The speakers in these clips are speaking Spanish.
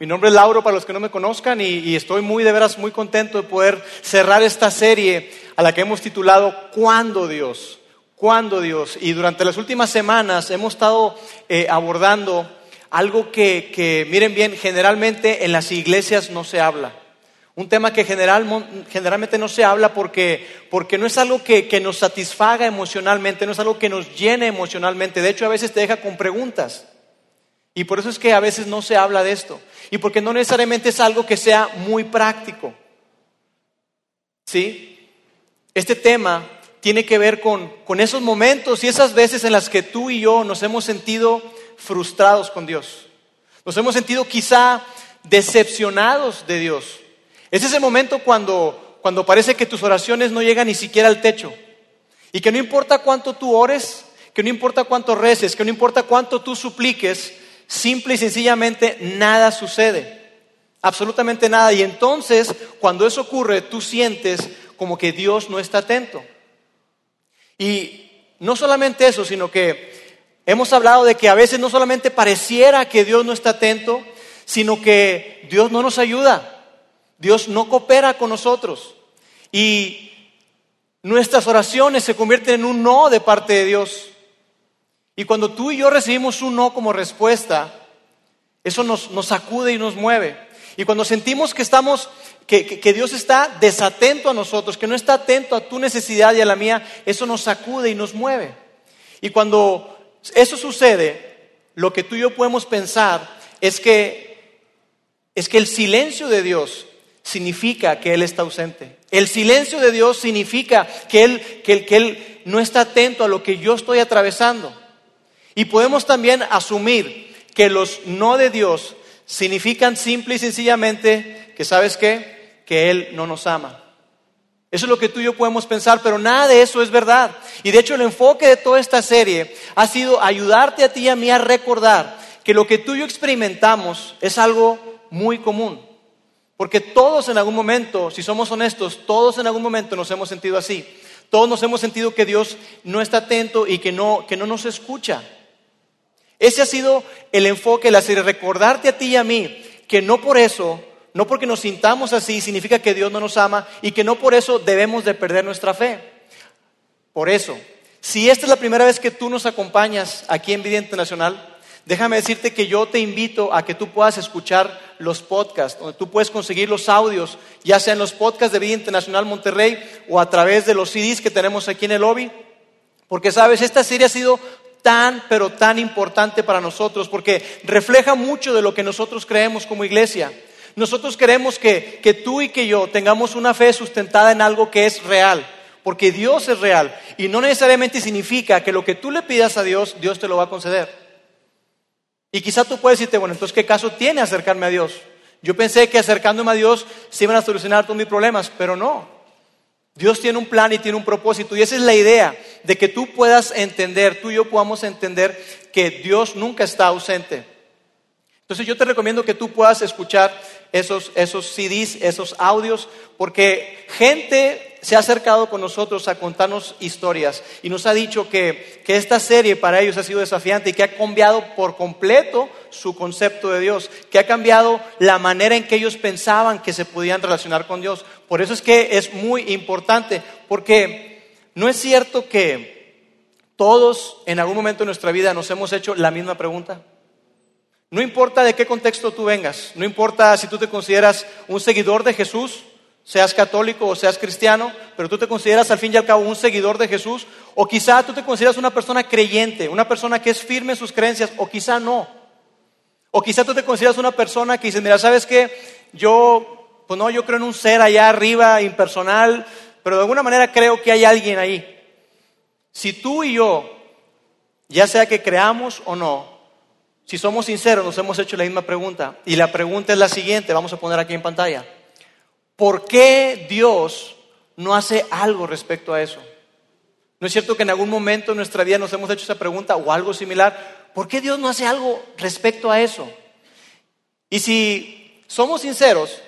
Mi nombre es Lauro para los que no me conozcan y, estoy muy de veras muy contento de poder cerrar esta serie a la que hemos titulado ¿Cuándo Dios? ¿Cuándo Dios? Y durante las últimas semanas hemos estado eh, abordando algo que, miren bien, generalmente en las iglesias no se habla. Un tema que generalmente no se habla porque, porque no es algo que, que nos satisfaga emocionalmente, no es algo que nos llene emocionalmente. De hecho, a veces te deja con preguntas. Y por eso es que a veces no se habla de esto. Y porque no necesariamente es algo que sea muy práctico. ¿Sí? Este tema tiene que ver con, con esos momentos y esas veces en las que tú y yo nos hemos sentido frustrados con Dios. Nos hemos sentido quizá decepcionados de Dios. Es ese momento cuando, cuando parece que tus oraciones no llegan ni siquiera al techo. Y que no importa cuánto tú ores, que no importa cuánto reces, que no importa cuánto tú supliques, simple y sencillamente nada sucede. Absolutamente nada. Y entonces, cuando eso ocurre, tú sientes como que Dios no está atento. Y no solamente eso, sino que hemos hablado de que a veces no solamente pareciera que Dios no está atento, sino que Dios no nos ayuda. Dios no coopera con nosotros. Y nuestras oraciones se convierten en un no de parte de Dios. Y cuando tú y yo recibimos un no como respuesta, eso nos, sacude y nos mueve. Y cuando sentimos que estamos, que, que, Dios está desatento a nosotros, que no está atento a tu necesidad y a la mía, eso nos sacude y nos mueve. Y cuando eso sucede, lo que tú y yo podemos pensar es que, es que el silencio de Dios significa que Él está ausente. El silencio de Dios significa que Él, que, que Él no está atento a lo que yo estoy atravesando. Y podemos también asumir que los no de Dios significan simple y sencillamente que, ¿sabes qué? Que Él no nos ama. Eso es lo que tú y yo podemos pensar, pero nada de eso es verdad. Y de hecho el enfoque de toda esta serie ha sido ayudarte a ti y a mí a recordar que lo que tú y yo experimentamos es algo muy común. Porque todos en algún momento, si somos honestos, todos en algún momento nos hemos sentido así. Todos nos hemos sentido que Dios no está atento y que no, que no nos escucha. Ese ha sido el enfoque la serie, recordarte a ti y a mí que no por eso, no porque nos sintamos así, significa que Dios no nos ama y que no por eso debemos de perder nuestra fe. Por eso, si esta es la primera vez que tú nos acompañas aquí en Vida Internacional, déjame decirte que yo te invito a que tú puedas escuchar los podcasts, donde tú puedes conseguir los audios, ya sea en los podcasts de Vida Internacional Monterrey o a través de los CDs que tenemos aquí en el lobby. Porque sabes, esta serie ha sido tan, pero tan importante para nosotros, porque refleja mucho de lo que nosotros creemos como iglesia. Nosotros queremos que, que tú y que yo tengamos una fe sustentada en algo que es real, porque Dios es real y no necesariamente significa que lo que tú le pidas a Dios, Dios te lo va a conceder. Y quizá tú puedes decirte, bueno, entonces, ¿qué caso tiene acercarme a Dios? Yo pensé que acercándome a Dios se iban a solucionar todos mis problemas, pero no. Dios tiene un plan y tiene un propósito y esa es la idea de que tú puedas entender, tú y yo podamos entender que Dios nunca está ausente. Entonces yo te recomiendo que tú puedas escuchar esos, esos CDs, esos audios, porque gente se ha acercado con nosotros a contarnos historias y nos ha dicho que, que, esta serie para ellos ha sido desafiante y que ha cambiado por completo su concepto de Dios, que ha cambiado la manera en que ellos pensaban que se podían relacionar con Dios. Por eso es que es muy importante, porque no es cierto que todos en algún momento de nuestra vida nos hemos hecho la misma pregunta. No importa de qué contexto tú vengas, no importa si tú te consideras un seguidor de Jesús, seas católico o seas cristiano, pero tú te consideras al fin y al cabo un seguidor de Jesús, o quizá tú te consideras una persona creyente, una persona que es firme en sus creencias, o quizá no. O quizá tú te consideras una persona que dice, mira, ¿sabes qué? Yo, pues no, yo creo en un ser allá arriba, impersonal, pero de alguna manera creo que hay alguien ahí. Si tú y yo, ya sea que creamos o no, si somos sinceros, nos hemos hecho la misma pregunta. Y la pregunta es la siguiente, vamos a poner aquí en pantalla. ¿Por qué Dios no hace algo respecto a eso? ¿No es cierto que en algún momento en nuestra vida nos hemos hecho esa pregunta o algo similar? ¿Por qué Dios no hace algo respecto a eso? Y si somos sinceros,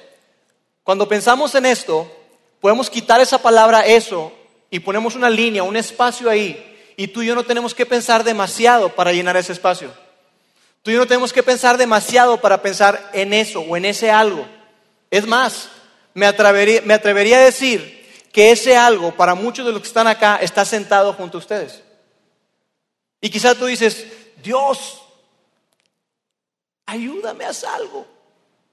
cuando pensamos en esto, podemos quitar esa palabra eso y ponemos una línea, un espacio ahí, y tú y yo no tenemos que pensar demasiado para llenar ese espacio. Tú y yo no tenemos que pensar demasiado para pensar en eso o en ese algo. Es más, me atrevería, a decir que ese algo para muchos de los que están acá está sentado junto a ustedes. Y quizás tú dices, Dios, ayúdame a algo.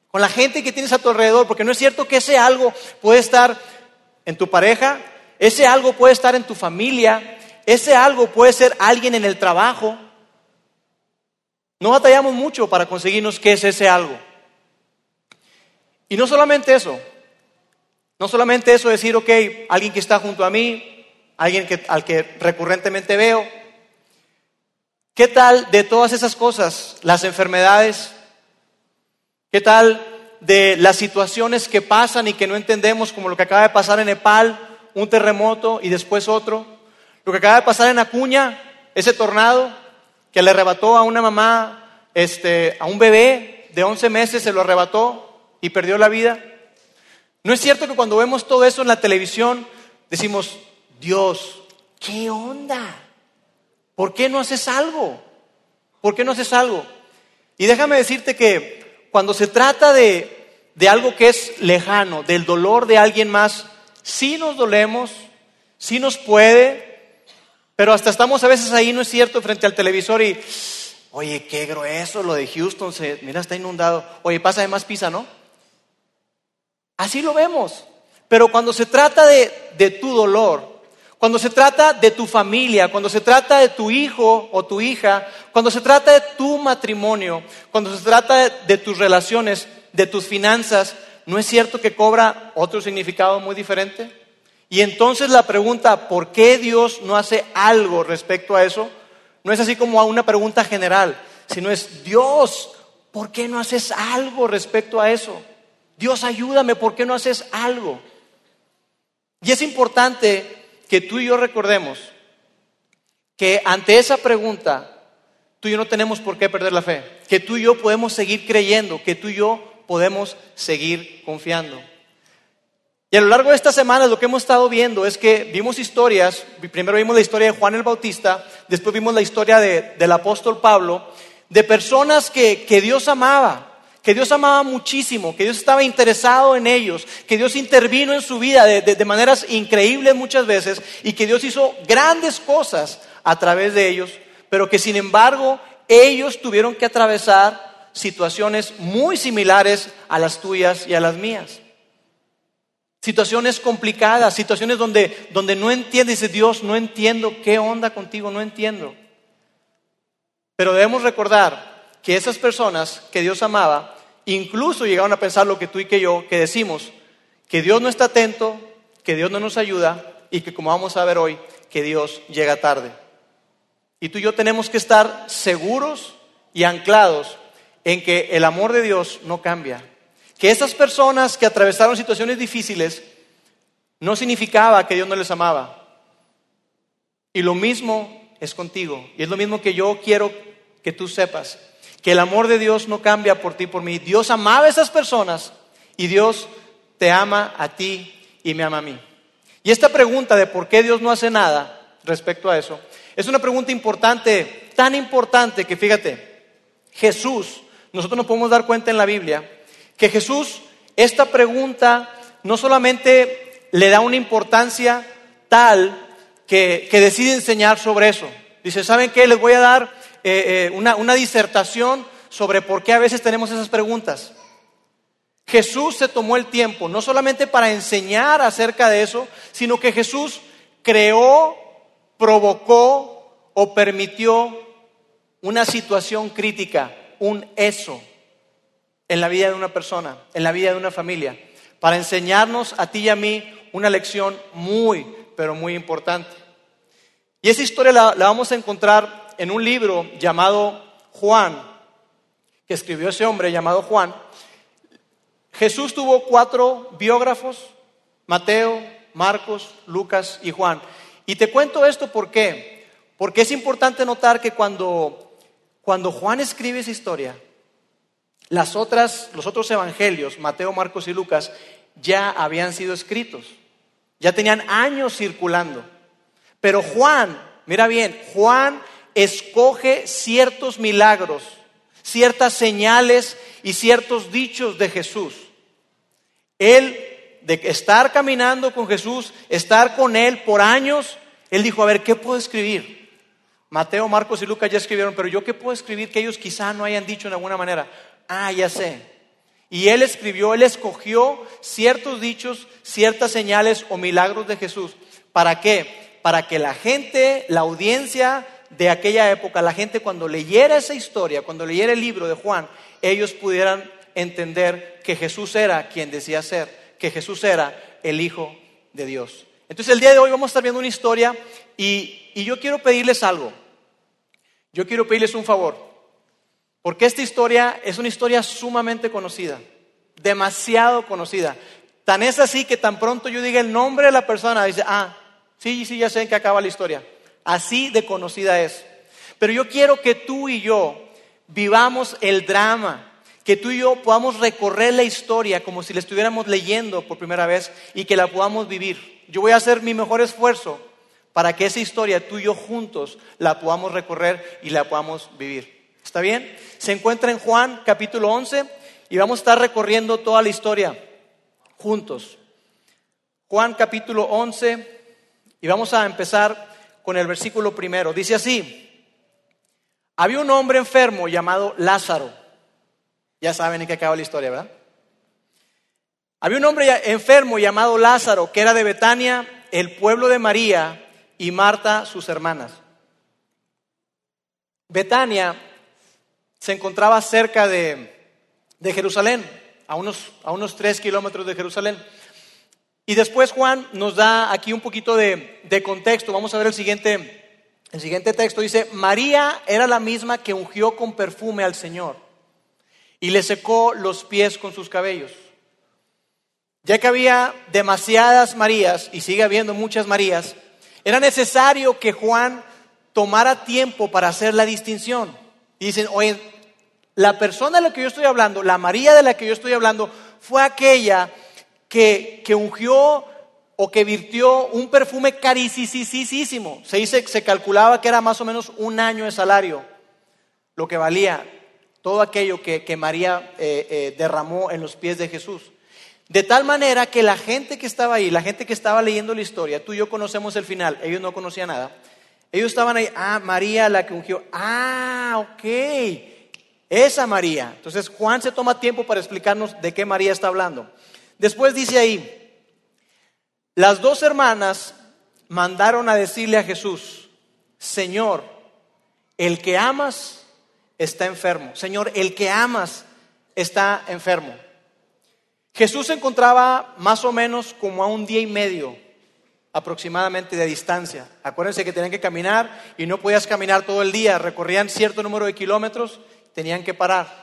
Con la gente que tienes a tu alrededor, porque no es cierto que ese algo puede estar en tu pareja, ese algo puede estar en tu familia, ese algo puede ser alguien en el trabajo. No batallamos mucho para conseguirnos qué es ese algo. Y no solamente eso, no solamente eso decir, ok, alguien que está junto a mí, alguien que, al que recurrentemente veo. ¿Qué tal de todas esas cosas? Las enfermedades. ¿Qué tal de las situaciones que pasan y que no entendemos, como lo que acaba de pasar en Nepal, un terremoto y después otro? Lo que acaba de pasar en Acuña, ese tornado que le arrebató a una mamá, este, a un bebé de 11 meses, se lo arrebató y perdió la vida. ¿No es cierto que cuando vemos todo eso en la televisión decimos, Dios, ¿qué onda? ¿Por qué no haces algo? ¿Por qué no haces algo? Y déjame decirte que cuando se trata de, de algo que es lejano, del dolor de alguien más, sí nos dolemos, sí nos puede, pero hasta estamos a veces ahí, ¿no es cierto?, frente al televisor y, oye, qué grueso lo de Houston, se, mira, está inundado. Oye, pasa de más pisa, ¿no? Así lo vemos. Pero cuando se trata de, tu dolor, cuando se trata de tu familia, cuando se trata de tu hijo o tu hija, cuando se trata de tu matrimonio, cuando se trata de, de, tus relaciones, de tus finanzas, ¿no es cierto que cobra otro significado muy diferente? Y entonces la pregunta, ¿por qué Dios no hace algo respecto a eso? No es así como a una pregunta general, sino es, Dios, ¿por qué no haces algo respecto a eso? Dios, ayúdame, ¿por qué no haces algo? Y es importante que tú y yo recordemos que ante esa pregunta, tú y yo no tenemos por qué perder la fe, que tú y yo podemos seguir creyendo, que tú y yo podemos seguir confiando. Y a lo largo de estas semanas lo que hemos estado viendo es que vimos historias, primero vimos la historia de Juan el Bautista, después vimos la historia del apóstol Pablo, de personas que, Dios amaba, que Dios amaba muchísimo, que Dios estaba interesado en ellos, que Dios intervino en su vida de, de, maneras increíbles muchas veces y que Dios hizo grandes cosas a través de ellos, pero que sin embargo ellos tuvieron que atravesar situaciones muy similares a las tuyas y a las mías. Situaciones complicadas, situaciones donde, donde no entiende, dice Dios, no entiendo qué onda contigo, no entiendo. Pero debemos recordar que esas personas que Dios amaba, incluso llegaron a pensar lo que tú y que yo, que decimos, que Dios no está atento, que Dios no nos ayuda y que como vamos a ver hoy, que Dios llega tarde. Y tú y yo tenemos que estar seguros y anclados en que el amor de Dios no cambia, que esas personas que atravesaron situaciones difíciles no significaba que Dios no les amaba. Y lo mismo es contigo. Y es lo mismo que yo quiero que tú sepas. Que el amor de Dios no cambia por ti, por mí. Dios amaba a esas personas y Dios te ama a ti y me ama a mí. Y esta pregunta de por qué Dios no hace nada respecto a eso, es una pregunta importante, tan importante que fíjate, Jesús, nosotros nos podemos dar cuenta en la Biblia, que Jesús esta pregunta no solamente le da una importancia tal que, decide enseñar sobre eso. Dice, ¿saben qué? Les voy a dar eh, eh, una, una disertación sobre por qué a veces tenemos esas preguntas. Jesús se tomó el tiempo no solamente para enseñar acerca de eso, sino que Jesús creó, provocó o permitió una situación crítica, un eso en la vida de una persona, en la vida de una familia, para enseñarnos a ti y a mí una lección muy, pero muy importante. Y esa historia la, vamos a encontrar en un libro llamado Juan, que escribió ese hombre llamado Juan. Jesús tuvo cuatro biógrafos, Mateo, Marcos, Lucas y Juan. Y te cuento esto por qué. Porque es importante notar que cuando, cuando Juan escribe esa historia, las otras, los otros evangelios, Mateo, Marcos y Lucas, ya habían sido escritos, ya tenían años circulando. Pero Juan, mira bien, Juan escoge ciertos milagros, ciertas señales y ciertos dichos de Jesús. Él, de estar caminando con Jesús, estar con Él por años, Él dijo, a ver, ¿qué puedo escribir? Mateo, Marcos y Lucas ya escribieron, pero yo qué puedo escribir que ellos quizá no hayan dicho de alguna manera. Ah, ya sé. Y Él escribió, Él escogió ciertos dichos, ciertas señales o milagros de Jesús. ¿Para qué? Para que la gente, la audiencia de aquella época, la gente cuando leyera esa historia, cuando leyera el libro de Juan, ellos pudieran entender que Jesús era quien decía ser, que Jesús era el Hijo de Dios. Entonces el día de hoy vamos a estar viendo una historia y, y yo quiero pedirles algo. Yo quiero pedirles un favor, porque esta historia es una historia sumamente conocida, demasiado conocida. Tan es así que tan pronto yo diga el nombre de la persona, dice, ah, sí, sí, ya sé en qué acaba la historia. Así de conocida es. Pero yo quiero que tú y yo vivamos el drama, que tú y yo podamos recorrer la historia como si la estuviéramos leyendo por primera vez y que la podamos vivir. Yo voy a hacer mi mejor esfuerzo para que esa historia tú y yo juntos la podamos recorrer y la podamos vivir. ¿Está bien? Se encuentra en Juan capítulo 11 y vamos a estar recorriendo toda la historia juntos. Juan capítulo 11 y vamos a empezar con el versículo primero. Dice así, había un hombre enfermo llamado Lázaro. Ya saben en qué acaba la historia, ¿verdad? Había un hombre enfermo llamado Lázaro, que era de Betania, el pueblo de María y Marta, sus hermanas. Betania se encontraba cerca de, Jerusalén, a unos, a unos tres kilómetros de Jerusalén. Y después Juan nos da aquí un poquito de, contexto. Vamos a ver el siguiente, el siguiente texto. Dice, María era la misma que ungió con perfume al Señor y le secó los pies con sus cabellos. Ya que había demasiadas Marías, y sigue habiendo muchas Marías, era necesario que Juan tomara tiempo para hacer la distinción. Dicen, oye, la persona de la que yo estoy hablando, la María de la que yo estoy hablando, fue aquella que, ungió o que virtió un perfume carísimo. Se dice, se calculaba que era más o menos un año de salario, lo que valía todo aquello que, María eh, eh, derramó en los pies de Jesús. De tal manera que la gente que estaba ahí, la gente que estaba leyendo la historia, tú y yo conocemos el final, ellos no conocían nada. Ellos estaban ahí, ah, María la que ungió, ah, ok, esa María. Entonces Juan se toma tiempo para explicarnos de qué María está hablando. Después dice ahí, las dos hermanas mandaron a decirle a Jesús, Señor, el que amas está enfermo. Señor, el que amas está enfermo. Jesús se encontraba más o menos como a un día y medio aproximadamente de distancia. Acuérdense que tenían que caminar y no podías caminar todo el día, recorrían cierto número de kilómetros, tenían que parar.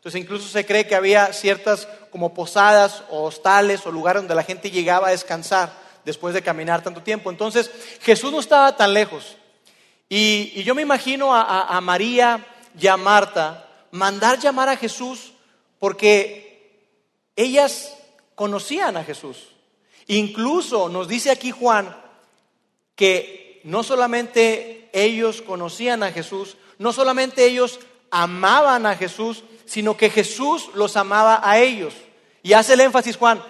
Entonces incluso se cree que había ciertas como posadas o hostales o lugares donde la gente llegaba a descansar después de caminar tanto tiempo. Entonces Jesús no estaba tan lejos. Y, yo me imagino a, a María y a Marta mandar llamar a Jesús porque ellas conocían a Jesús. Incluso nos dice aquí Juan que no solamente ellos conocían a Jesús, no solamente ellos amaban a Jesús, sino que Jesús los amaba a ellos. Y hace el énfasis Juan,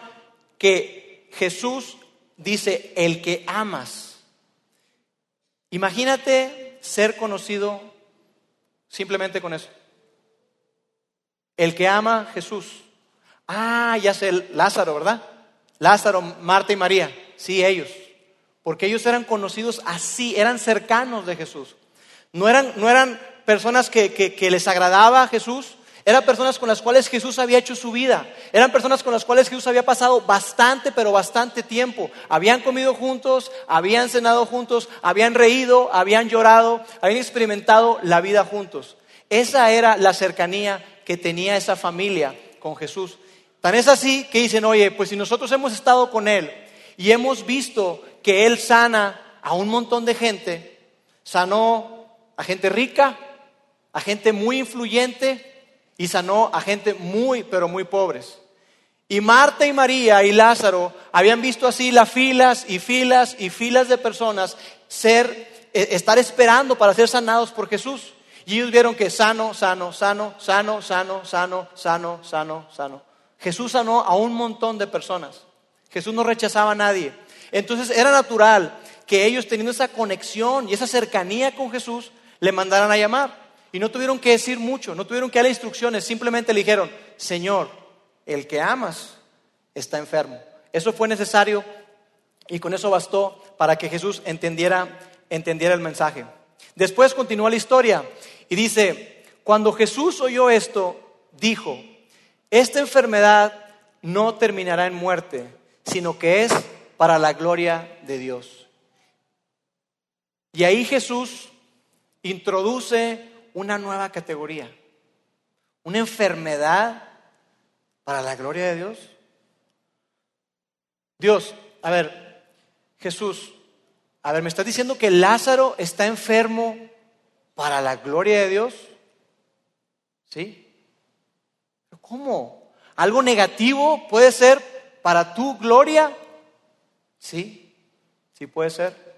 que Jesús dice, el que amas. Imagínate ser conocido simplemente con eso. El que ama Jesús. Ah, ya sé, Lázaro, ¿verdad? Lázaro, Marta y María. Sí, ellos. Porque ellos eran conocidos así, eran cercanos de Jesús. No eran, no eran personas que, que les agradaba a Jesús, eran personas con las cuales Jesús había hecho su vida. Eran personas con las cuales Jesús había pasado bastante, pero bastante tiempo. Habían comido juntos, habían cenado juntos, habían reído, habían llorado, habían experimentado la vida juntos. Esa era la cercanía que tenía esa familia con Jesús. Tan es así que dicen, oye, pues si nosotros hemos estado con Él y hemos visto que Él sana a un montón de gente, sanó a gente rica, a gente muy influyente, y sanó a gente muy, pero muy pobres. Y Marta y María y Lázaro habían visto así las filas y filas y filas de personas ser, eh, estar esperando para ser sanados por Jesús. Y ellos vieron que sano, sano, sano, sano, sano, sano, sano, sano, sano. Jesús sanó a un montón de personas. Jesús no rechazaba a nadie. Entonces era natural que ellos teniendo esa conexión y esa cercanía con Jesús, le mandaran a llamar. Y no tuvieron que decir mucho, no tuvieron que darle instrucciones, simplemente le dijeron, Señor, el que amas está enfermo. Eso fue necesario y con eso bastó para que Jesús entendiera, entendiera el mensaje. Después continúa la historia y dice, cuando Jesús oyó esto, dijo, esta enfermedad no terminará en muerte, sino que es para la gloria de Dios. Y ahí Jesús introduce una nueva categoría, una enfermedad para la gloria de Dios. Dios, a ver, Jesús, a ver, ¿me estás diciendo que Lázaro está enfermo para la gloria de Dios? ¿Sí? ¿Cómo? ¿Algo negativo puede ser para tu gloria? Sí, sí puede ser.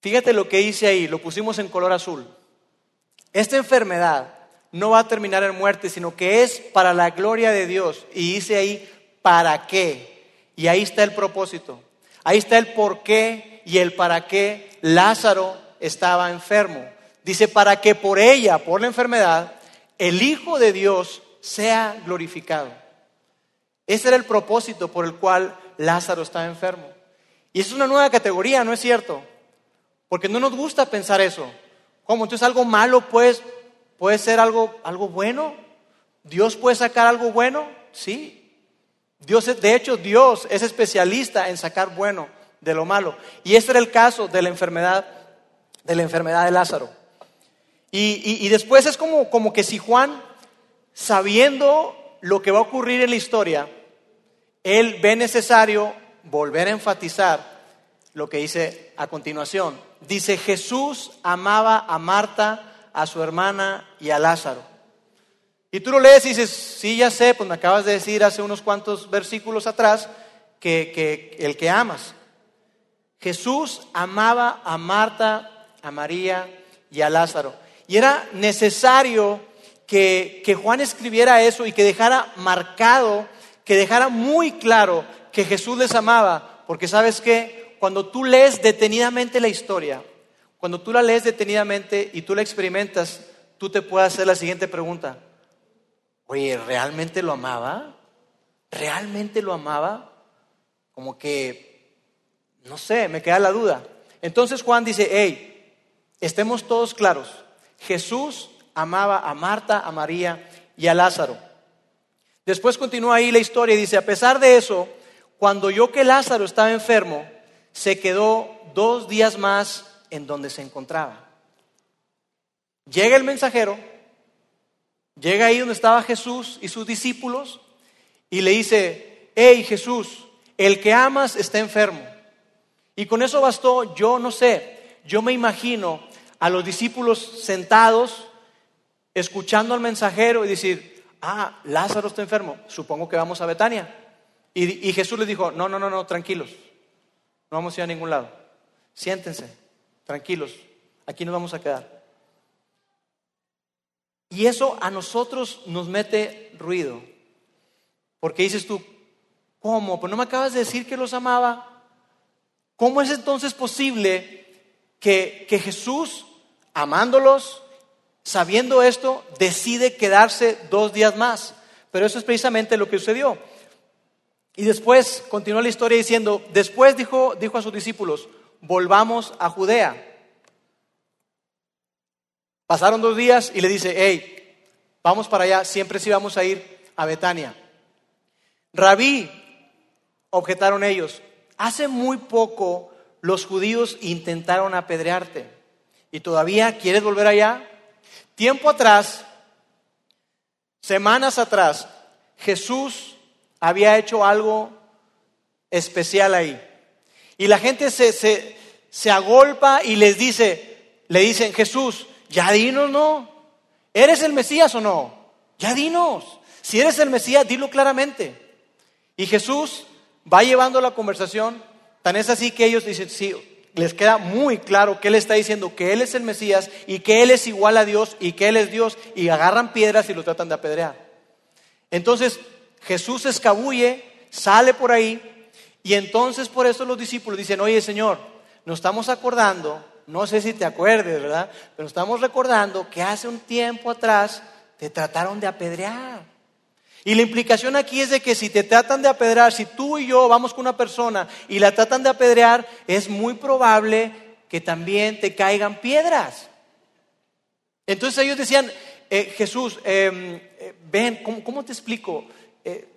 Fíjate lo que dice ahí, lo pusimos en color azul. Esta enfermedad no va a terminar en muerte, sino que es para la gloria de Dios. Y dice ahí, ¿para qué? Y ahí está el propósito. Ahí está el por qué y el para qué Lázaro estaba enfermo. Dice, para que por ella, por la enfermedad, el Hijo de Dios sea glorificado. Ese era el propósito por el cual Lázaro estaba enfermo. Y es una nueva categoría, ¿no es cierto? Porque no nos gusta pensar eso. ¿Cómo? Entonces algo malo pues, puede ser algo, algo bueno. ¿Dios puede sacar algo bueno? Sí. Dios, de hecho, Dios es especialista en sacar bueno de lo malo. Y este era el caso de la enfermedad, de la enfermedad de Lázaro. Y, y después es como, como que si Juan, sabiendo lo que va a ocurrir en la historia, él ve necesario volver a enfatizar lo que dice a continuación dice, Jesús amaba a Marta, a su hermana y a Lázaro. Y tú lo lees y dices, sí, ya sé, pues me acabas de decir hace unos cuantos versículos atrás que, que el que amas. Jesús amaba a Marta, a María y a Lázaro. Y era necesario que, que Juan escribiera eso y que dejara marcado, que dejara muy claro que Jesús les amaba, porque sabes qué, cuando tú lees detenidamente la historia, cuando tú la lees detenidamente y tú la experimentas, tú te puedes hacer la siguiente pregunta. Oye, ¿realmente lo amaba? ¿Realmente lo amaba? Como que, no sé, me queda la duda. Entonces Juan dice, hey, estemos todos claros. Jesús amaba a Marta, a María y a Lázaro. Después continúa ahí la historia y dice, a pesar de eso, cuando yo que Lázaro estaba enfermo, se quedó dos días más en donde se encontraba. Llega el mensajero, llega ahí donde estaba Jesús y sus discípulos y le dice, hey Jesús, el que amas está enfermo. Y con eso bastó, yo no sé, yo me imagino a los discípulos sentados, escuchando al mensajero y decir, ah, Lázaro está enfermo, supongo que vamos a Betania. Y, y Jesús les dijo, no, no, no, no, tranquilos, no vamos a ir a ningún lado. Siéntense, tranquilos, aquí nos vamos a quedar. Y eso a nosotros nos mete ruido. Porque dices tú, ¿cómo? Pues no me acabas de decir que los amaba. ¿Cómo es entonces posible que, que Jesús, amándolos, sabiendo esto, decide quedarse dos días más? Pero eso es precisamente lo que sucedió. Y después continuó la historia diciendo, después dijo, dijo a sus discípulos, volvamos a Judea. Pasaron dos días y le dice, hey, vamos para allá, siempre sí vamos a ir a Betania. Rabí, objetaron ellos, hace muy poco los judíos intentaron apedrearte y todavía quieres volver allá. Tiempo atrás, semanas atrás, Jesús había hecho algo especial ahí. Y la gente se, se, agolpa y les dice, le dicen, Jesús, ya dinos, ¿no? ¿Eres el Mesías o no? Ya dinos. Si eres el Mesías, dilo claramente. Y Jesús va llevando la conversación, tan es así que ellos dicen, sí, les queda muy claro que Él está diciendo que Él es el Mesías y que Él es igual a Dios y que Él es Dios y agarran piedras y lo tratan de apedrear. Entonces Jesús escabulle, sale por ahí y entonces por eso los discípulos dicen, oye Señor, nos estamos acordando, no sé si te acuerdes, ¿verdad? Pero estamos recordando que hace un tiempo atrás te trataron de apedrear. Y la implicación aquí es de que si te tratan de apedrear, si tú y yo vamos con una persona y la tratan de apedrear, es muy probable que también te caigan piedras. Entonces ellos decían, eh, Jesús, em, eh, ven, ¿cómo, te explico? Eh,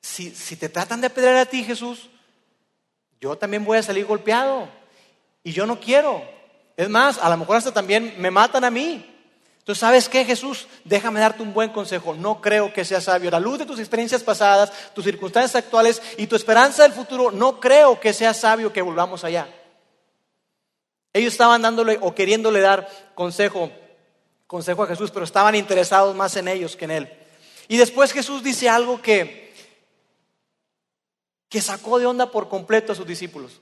si, te tratan de apedrear a ti, Jesús, yo también voy a salir golpeado. Y yo no quiero. Es más, a lo mejor hasta también me matan a mí. Entonces, ¿sabes qué, Jesús? Déjame darte un buen consejo. No creo que sea sabio. A la luz de tus experiencias pasadas, tus circunstancias actuales y tu esperanza del futuro, no creo que sea sabio que volvamos allá. Ellos estaban dándole o queriéndole dar consejo, consejo a Jesús, pero estaban interesados más en ellos que en él. Y después Jesús dice algo que, que sacó de onda por completo a sus discípulos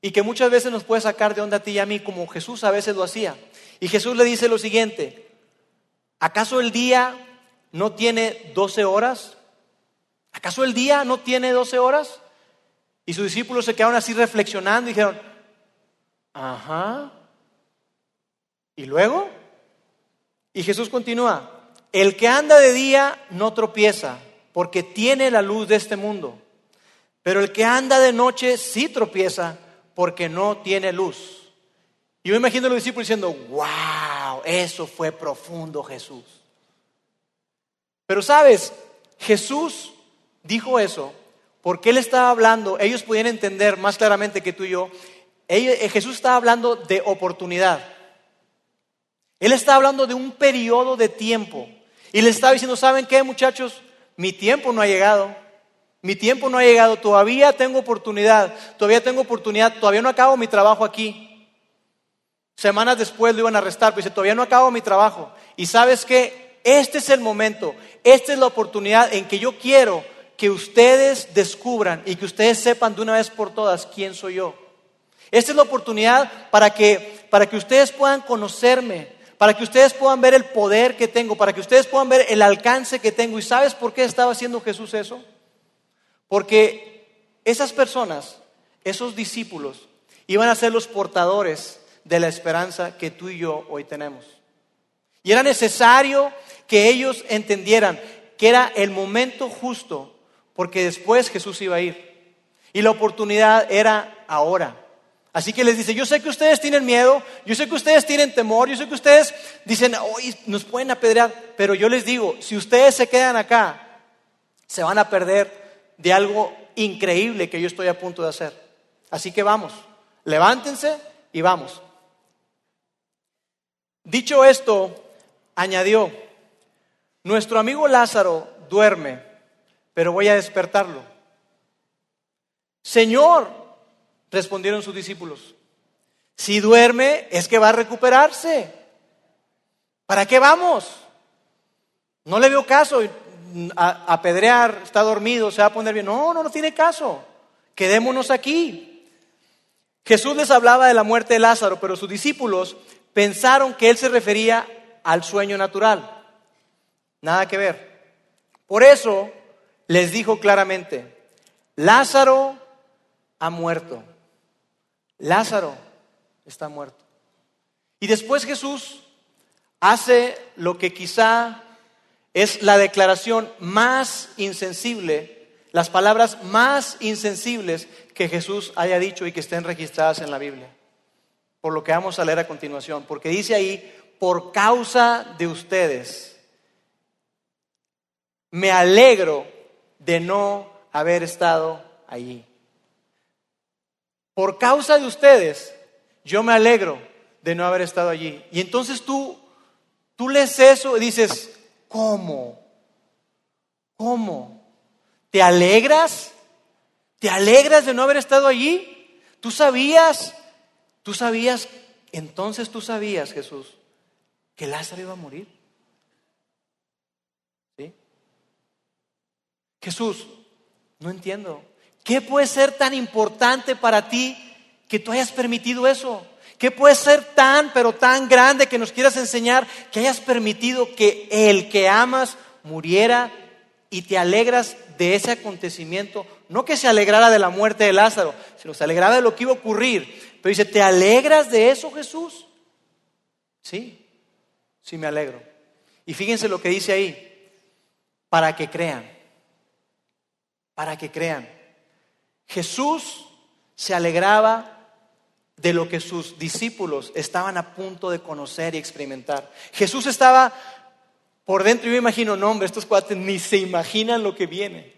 y que muchas veces nos puede sacar de onda a ti y a mí, como Jesús a veces lo hacía. Y Jesús le dice lo siguiente, ¿acaso el día no tiene 12 horas? ¿Acaso el día no tiene 12 horas? Y sus discípulos se quedaron así reflexionando y dijeron, ajá. ¿Y luego? Y Jesús continúa, el que anda de día no tropieza, porque tiene la luz de este mundo. Pero el que anda de noche sí tropieza, porque no tiene luz. Yo me imagino a los discípulos diciendo, wow, eso fue profundo Jesús. Pero sabes, Jesús dijo eso porque Él estaba hablando, ellos podían entender más claramente que tú y yo, eh, Jesús estaba hablando de oportunidad. Él estaba hablando de un periodo de tiempo. Y le estaba diciendo, ¿saben qué muchachos? Mi tiempo no ha llegado. Mi tiempo no ha llegado. Todavía tengo oportunidad. Todavía tengo oportunidad. Todavía no acabo mi trabajo aquí. Semanas después lo iban a arrestar, pero dice, todavía no acabo mi trabajo. Y sabes que este es el momento, esta es la oportunidad en que yo quiero que ustedes descubran y que ustedes sepan de una vez por todas quién soy yo. Esta es la oportunidad para que, para que ustedes puedan conocerme, para que ustedes puedan ver el poder que tengo, para que ustedes puedan ver el alcance que tengo. ¿Y sabes por qué estaba haciendo Jesús eso? Porque esas personas, esos discípulos, iban a ser los portadores de la esperanza que tú y yo hoy tenemos. Y era necesario que ellos entendieran que era el momento justo, porque después Jesús iba a ir. Y la oportunidad era ahora. Así que les dice, yo sé que ustedes tienen miedo, yo sé que ustedes tienen temor, yo sé que ustedes dicen, hoy nos pueden apedrear, pero yo les digo, si ustedes se quedan acá, se van a perder de algo increíble que yo estoy a punto de hacer. Así que vamos, levántense y vamos. Dicho esto, añadió, nuestro amigo Lázaro duerme, pero voy a despertarlo. Señor, respondieron sus discípulos, si duerme es que va a recuperarse. ¿Para qué vamos? No le veo caso. A, apedrear, está dormido, se va a poner bien. No, no, no tiene caso. Quedémonos aquí. Jesús les hablaba de la muerte de Lázaro, pero sus discípulos pensaron que él se refería al sueño natural. Nada que ver. Por eso les dijo claramente, Lázaro ha muerto. Lázaro está muerto. Y después Jesús hace lo que quizá es la declaración más insensible, las palabras más insensibles que Jesús haya dicho y que estén registradas en la Biblia por lo que vamos a leer a continuación, porque dice ahí, por causa de ustedes, me alegro de no haber estado allí. Por causa de ustedes, yo me alegro de no haber estado allí. Y entonces tú, tú lees eso y dices, ¿cómo? ¿Cómo? ¿Te alegras? ¿Te alegras de no haber estado allí? ¿Tú sabías ¿Tú sabías, entonces tú sabías, Jesús, que Lázaro iba a morir? ¿Sí? Jesús, no entiendo. ¿Qué puede ser tan importante para ti que tú hayas permitido eso? ¿Qué puede ser tan, pero tan grande que nos quieras enseñar que hayas permitido que el que amas muriera y te alegras de ese acontecimiento? No que se alegrara de la muerte de Lázaro, sino se alegrara de lo que iba a ocurrir. Pero dice, ¿te alegras de eso, Jesús? Sí, sí me alegro. Y fíjense lo que dice ahí, para que crean, para que crean. Jesús se alegraba de lo que sus discípulos estaban a punto de conocer y experimentar. Jesús estaba por dentro, yo me imagino, no hombre, estos cuates ni se imaginan lo que viene,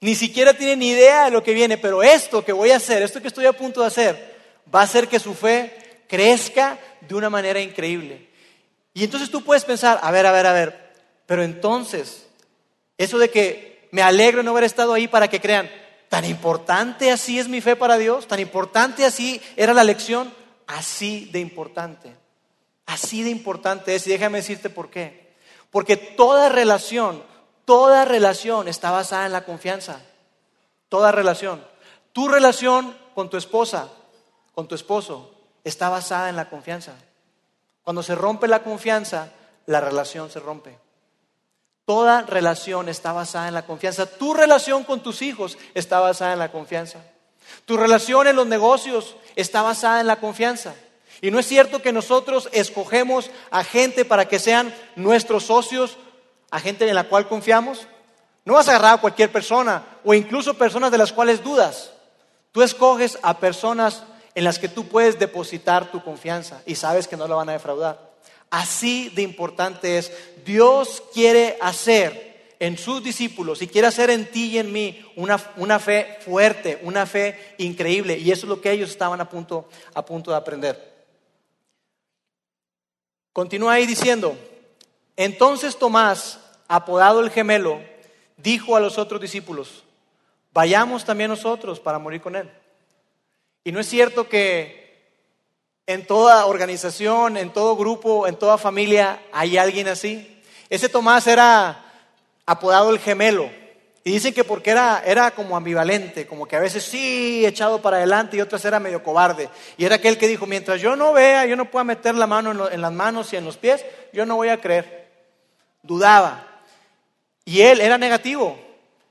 ni siquiera tienen idea de lo que viene, pero esto que voy a hacer, esto que estoy a punto de hacer, va a hacer que su fe crezca de una manera increíble. Y entonces tú puedes pensar, a ver, a ver, a ver, pero entonces, eso de que me alegro de no haber estado ahí para que crean, ¿Tan importante así es mi fe para Dios? ¿Tan importante así era la lección? Así de importante. Así de importante es. Y déjame decirte por qué. Porque toda relación, toda relación está basada en la confianza. Toda relación. Tu relación con tu esposa, con tu esposo, está basada en la confianza. Cuando se rompe la confianza, la relación se rompe. Toda relación está basada en la confianza. Tu relación con tus hijos está basada en la confianza. Tu relación en los negocios está basada en la confianza. Y no es cierto que nosotros escogemos a gente para que sean nuestros socios, a gente en la cual confiamos. No vas a agarrar a cualquier persona o incluso personas de las cuales dudas. Tú escoges a personas en las que tú puedes depositar tu confianza y sabes que no la van a defraudar. Así de importante es. Dios quiere hacer en sus discípulos y quiere hacer en ti y en mí una, una, fe fuerte, una fe increíble. Y eso es lo que ellos estaban a punto, a punto de aprender. Continúa ahí diciendo, entonces Tomás, apodado el gemelo, dijo a los otros discípulos, vayamos también nosotros para morir con él. Y no es cierto que en toda organización, en todo grupo, en toda familia hay alguien así. Ese Tomás era apodado el gemelo. Y dicen que porque era, era como ambivalente, como que a veces sí echado para adelante y otras era medio cobarde. Y era aquel que dijo, mientras yo no vea, yo no pueda meter la mano en, en las manos y en los pies, yo no voy a creer. Dudaba. Y él era negativo,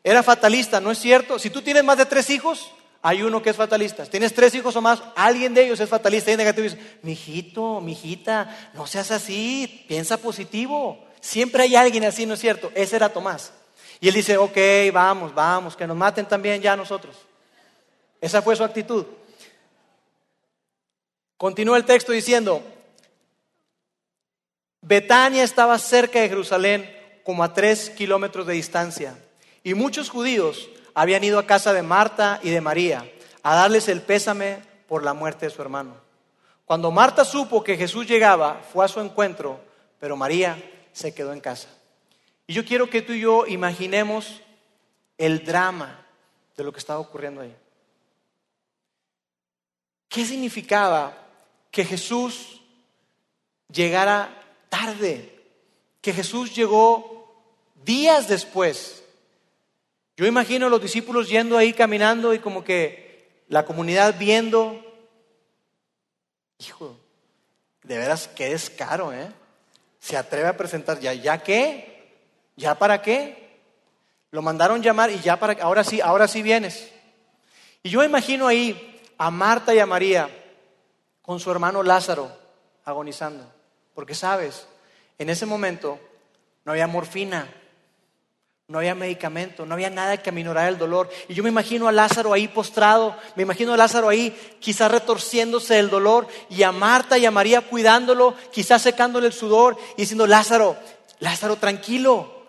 era fatalista, ¿no es cierto? Si tú tienes más de tres hijos, hay uno que es fatalista. Tienes tres hijos o más, alguien de ellos es fatalista y negativo. Y dice, mijito, mijita, no seas así, piensa positivo. Siempre hay alguien así, ¿no es cierto? Ese era Tomás. Y él dice, ok, vamos, vamos, que nos maten también ya nosotros. Esa fue su actitud. Continúa el texto diciendo, Betania estaba cerca de Jerusalén, como a tres kilómetros de distancia, y muchos judíos habían ido a casa de Marta y de María a darles el pésame por la muerte de su hermano. Cuando Marta supo que Jesús llegaba, fue a su encuentro, pero María se quedó en casa. Y yo quiero que tú y yo imaginemos el drama de lo que estaba ocurriendo ahí. ¿Qué significaba que Jesús llegara tarde? Que Jesús llegó días después yo imagino a los discípulos yendo ahí caminando y como que la comunidad viendo. Hijo, de veras que es caro, ¿eh? Se atreve a presentar, ¿ya, ya qué? ¿Ya para qué? Lo mandaron llamar y ya para ahora sí, ahora sí vienes. Y yo imagino ahí a Marta y a María con su hermano Lázaro agonizando. Porque sabes, en ese momento no había morfina, no había medicamento, no había nada que aminorara el dolor. Y yo me imagino a Lázaro ahí postrado, me imagino a Lázaro ahí quizás retorciéndose del dolor y a Marta y a María cuidándolo, quizás secándole el sudor y diciendo, Lázaro, Lázaro, tranquilo,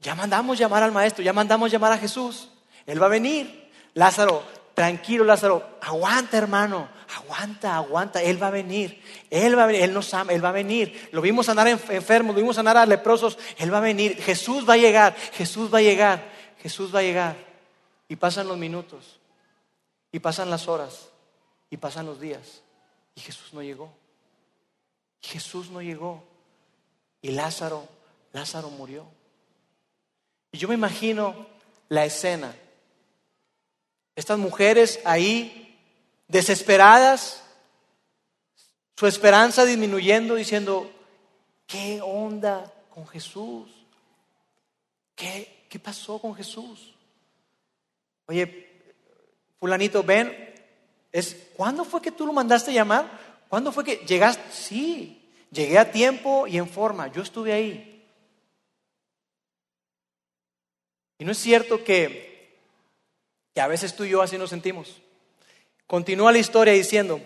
ya mandamos llamar al maestro, ya mandamos llamar a Jesús, Él va a venir. Lázaro, tranquilo Lázaro, aguanta hermano, aguanta, aguanta, Él va a venir, Él va a venir, Él nos ama, Él va a venir. Lo vimos sanar enfermos, lo vimos sanar leprosos, Él va a venir, Jesús va a llegar, Jesús va a llegar, Jesús va a llegar. Y pasan los minutos, y pasan las horas, y pasan los días, y Jesús no llegó. Jesús no llegó. Y Lázaro, Lázaro murió. Y yo me imagino la escena. Estas mujeres ahí desesperadas, su esperanza disminuyendo, diciendo, ¿qué onda con Jesús? ¿Qué, qué pasó con Jesús? Oye, fulanito, ven, es, ¿cuándo fue que tú lo mandaste llamar? ¿Cuándo fue que llegaste? Sí, llegué a tiempo y en forma, yo estuve ahí. Y no es cierto que, que a veces tú y yo así nos sentimos. Continúa la historia diciendo,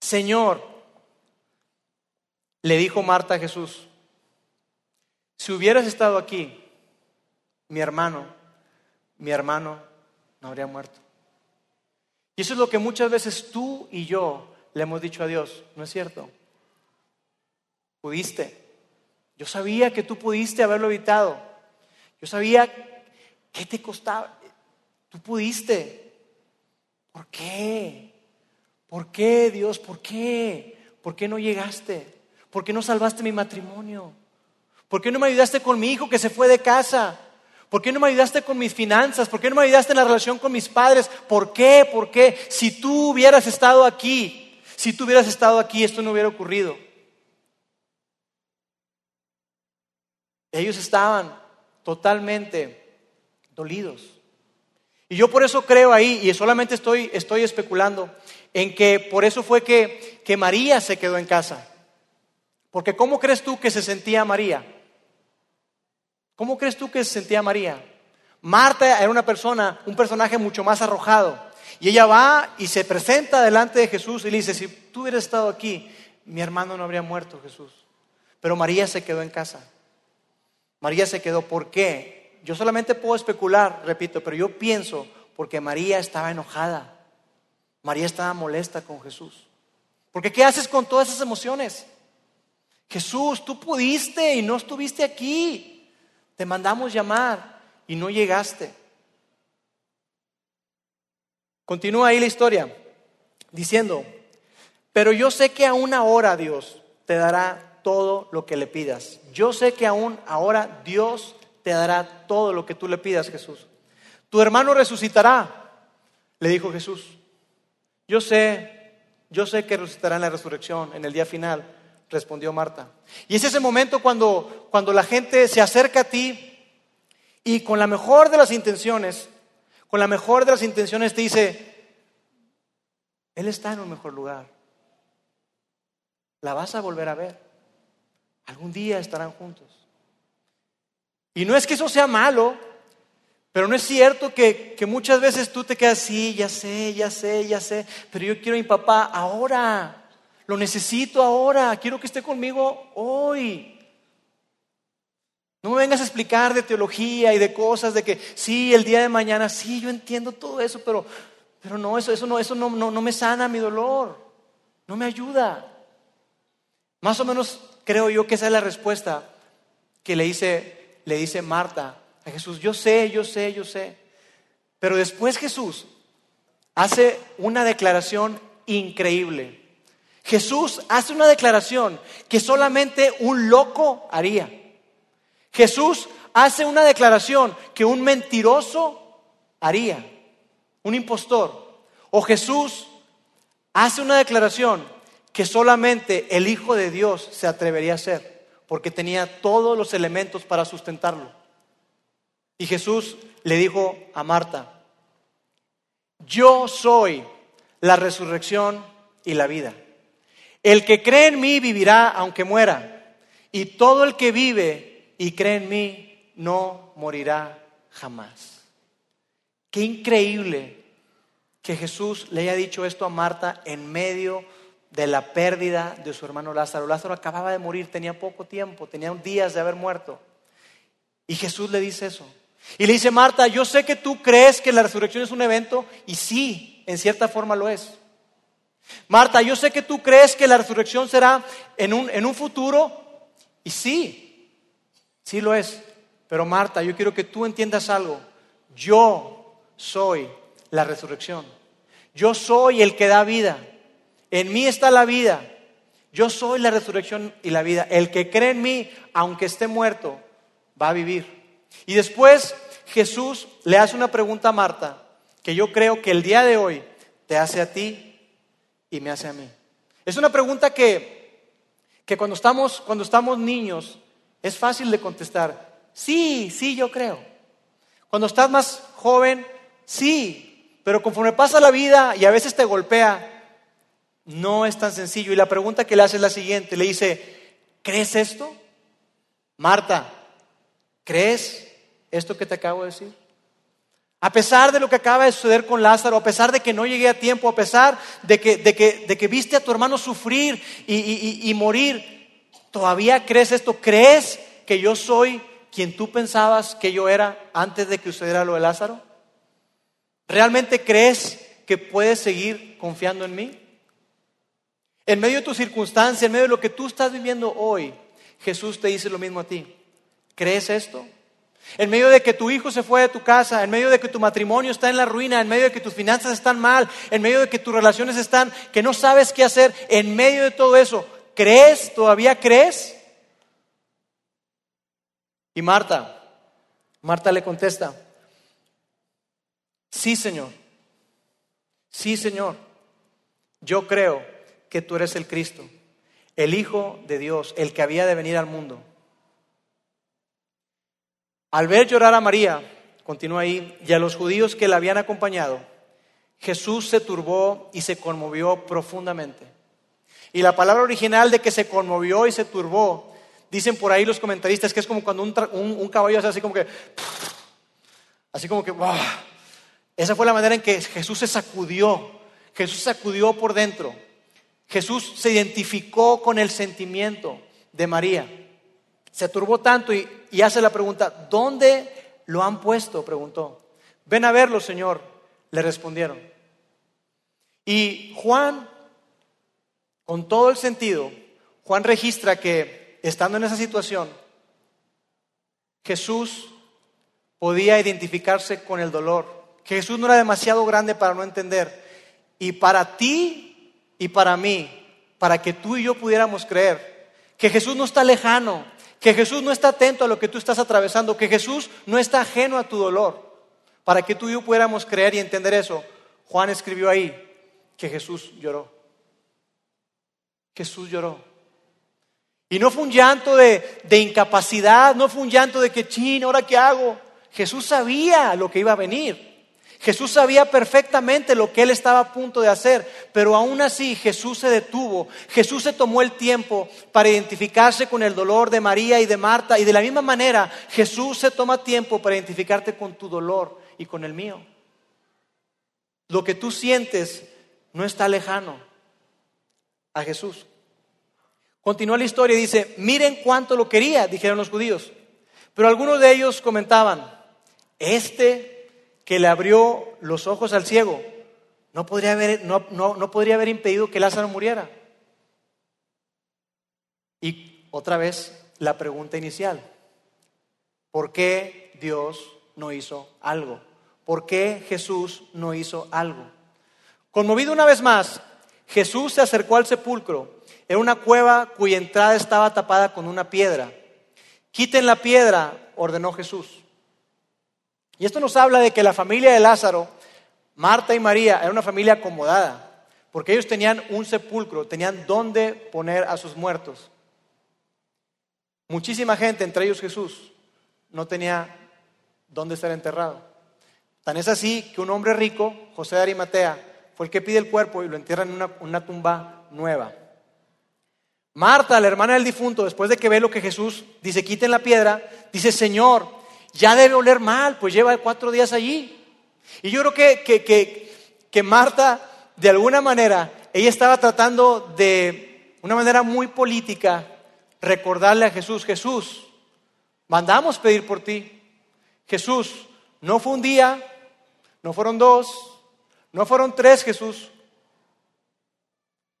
Señor, le dijo Marta a Jesús, si hubieras estado aquí, mi hermano, mi hermano no habría muerto. Y eso es lo que muchas veces tú y yo le hemos dicho a Dios, ¿no es cierto? Pudiste. Yo sabía que tú pudiste haberlo evitado. Yo sabía qué te costaba. Tú pudiste. ¿Por qué? ¿Por qué, Dios? ¿Por qué? ¿Por qué no llegaste? ¿Por qué no salvaste mi matrimonio? ¿Por qué no me ayudaste con mi hijo que se fue de casa? ¿Por qué no me ayudaste con mis finanzas? ¿Por qué no me ayudaste en la relación con mis padres? ¿Por qué? ¿Por qué? Si tú hubieras estado aquí, si tú hubieras estado aquí, esto no hubiera ocurrido. Ellos estaban totalmente dolidos. Y yo por eso creo ahí, y solamente estoy, estoy especulando, en que por eso fue que, que María se quedó en casa. Porque ¿cómo crees tú que se sentía María? ¿Cómo crees tú que se sentía María? Marta era una persona, un personaje mucho más arrojado. Y ella va y se presenta delante de Jesús y le dice, si tú hubieras estado aquí, mi hermano no habría muerto, Jesús. Pero María se quedó en casa. María se quedó. ¿Por qué? Yo solamente puedo especular, repito, pero yo pienso porque María estaba enojada. María estaba molesta con Jesús. Porque ¿qué haces con todas esas emociones? Jesús, tú pudiste y no estuviste aquí. Te mandamos llamar y no llegaste. Continúa ahí la historia diciendo, pero yo sé que aún ahora Dios te dará todo lo que le pidas. Yo sé que aún ahora Dios te dará todo lo que tú le pidas, Jesús. Tu hermano resucitará, le dijo Jesús. Yo sé, yo sé que resucitará en la resurrección, en el día final, respondió Marta. Y es ese momento cuando, cuando la gente se acerca a ti y con la mejor de las intenciones, con la mejor de las intenciones te dice, Él está en un mejor lugar. La vas a volver a ver. Algún día estarán juntos. Y no es que eso sea malo, pero no es cierto que, muchas veces tú te quedas, sí, ya sé, ya sé, ya sé, pero yo quiero a mi papá ahora, lo necesito ahora, quiero que esté conmigo hoy. No me vengas a explicar de teología y de cosas, de que sí, el día de mañana, sí, yo entiendo todo eso, pero, pero no, eso, eso, no, eso no, no me sana mi dolor, no me ayuda. Más o menos creo yo que esa es la respuesta que le dice, le dice Marta a Jesús. Yo sé, yo sé, yo sé. Pero después Jesús hace una declaración increíble. Jesús hace una declaración que solamente un loco haría. Jesús hace una declaración que un mentiroso haría, un impostor. O Jesús hace una declaración que solamente el Hijo de Dios se atrevería a hacer, porque tenía todos los elementos para sustentarlo. Y Jesús le dijo a Marta, yo soy la resurrección y la vida. El que cree en mí vivirá aunque muera, y todo el que vive y cree en mí no morirá jamás. Qué increíble que Jesús le haya dicho esto a Marta en medio de la pérdida de su hermano Lázaro. Lázaro acababa de morir, tenía poco tiempo, tenía días de haber muerto. Y Jesús le dice eso. Y le dice, Marta, yo sé que tú crees que la resurrección es un evento, y sí, en cierta forma lo es. Marta, yo sé que tú crees que la resurrección será en un, en un futuro, y sí, sí lo es. Pero Marta, yo quiero que tú entiendas algo. Yo soy la resurrección. Yo soy el que da vida. En mí está la vida. Yo soy la resurrección y la vida. El que cree en mí, aunque esté muerto, va a vivir. Y después Jesús le hace una pregunta a Marta, que yo creo que el día de hoy te hace a ti y me hace a mí? Es una pregunta que, que cuando, estamos, cuando estamos niños es fácil de contestar. Sí, sí, yo creo. Cuando estás más joven, sí, pero conforme pasa la vida y a veces te golpea, no es tan sencillo. Y la pregunta que le hace es la siguiente, le dice, ¿crees esto? Marta, ¿crees esto que te acabo de decir? A pesar de lo que acaba de suceder con Lázaro, a pesar de que no llegué a tiempo, a pesar de que, de que, de que viste a tu hermano sufrir y, y morir, ¿todavía crees esto? ¿Crees que yo soy quien tú pensabas que yo era antes de que sucediera lo de Lázaro? ¿Realmente crees que puedes seguir confiando en mí? En medio de tu circunstancia, en medio de lo que tú estás viviendo hoy, Jesús te dice lo mismo a ti. ¿Crees esto? En medio de que tu hijo se fue de tu casa, en medio de que tu matrimonio está en la ruina, en medio de que tus finanzas están mal, en medio de que tus relaciones están, que no sabes qué hacer, en medio de todo eso, ¿crees? ¿Todavía crees? Y Marta, Marta le contesta, sí Señor, sí Señor, yo creo que tú eres el Cristo, el Hijo de Dios, el que había de venir al mundo. Al ver llorar a María, continúa ahí, y a los judíos que la habían acompañado, Jesús se turbó y se conmovió profundamente. Y la palabra original de que se conmovió y se turbó, dicen por ahí los comentaristas que es como cuando un, caballo hace así como que, así como que, esa fue la manera en que Jesús se sacudió, Jesús sacudió por dentro. Jesús se identificó con el sentimiento de María. Se turbó tanto y, hace la pregunta, ¿dónde lo han puesto? Preguntó. Ven a verlo, Señor, le respondieron. Y Juan, con todo el sentido, Juan registra que estando en esa situación, Jesús podía identificarse con el dolor, que Jesús no era demasiado grande para no entender. Y para ti y para mí, para que tú y yo pudiéramos creer que Jesús no está lejano, que Jesús no está atento a lo que tú estás atravesando, que Jesús no está ajeno a tu dolor. Para que tú y yo pudiéramos creer y entender eso, Juan escribió ahí que Jesús lloró. Jesús lloró. Y no fue un llanto de, de incapacidad, no fue un llanto de que, chin, ¿ahora qué hago? Jesús sabía lo que iba a venir. Jesús sabía perfectamente lo que él estaba a punto de hacer, pero aún así Jesús se detuvo, Jesús se tomó el tiempo para identificarse con el dolor de María y de Marta, y de la misma manera Jesús se toma tiempo para identificarte con tu dolor y con el mío. Lo que tú sientes no está lejano a Jesús. Continúa la historia y dice, miren cuánto lo quería, dijeron los judíos. Pero algunos de ellos comentaban, este que le abrió los ojos al ciego, no podría haber, no, no, podría haber impedido que Lázaro muriera. Y otra vez la pregunta inicial, ¿por qué Dios no hizo algo? ¿Por qué Jesús no hizo algo? Conmovido una vez más, Jesús se acercó al sepulcro. Era una cueva cuya entrada estaba tapada con una piedra. Quiten la piedra, ordenó Jesús. Y esto nos habla de que la familia de Lázaro, Marta y María, era una familia acomodada, porque ellos tenían un sepulcro, tenían dónde poner a sus muertos. Muchísima gente, entre ellos Jesús, no tenía dónde ser enterrado. Tan es así que un hombre rico, José de Arimatea, fue el que pide el cuerpo y lo entierra en una, tumba nueva. Marta, la hermana del difunto, después de que ve lo que Jesús dice, quiten la piedra, dice, Señor, ya debe oler mal, pues lleva cuatro días allí. Y yo creo que, que, que, Marta, de alguna manera, ella estaba tratando de una manera muy política recordarle a Jesús, Jesús, mandamos pedir por ti. Jesús, no fue un día, no fueron dos, no fueron tres, Jesús.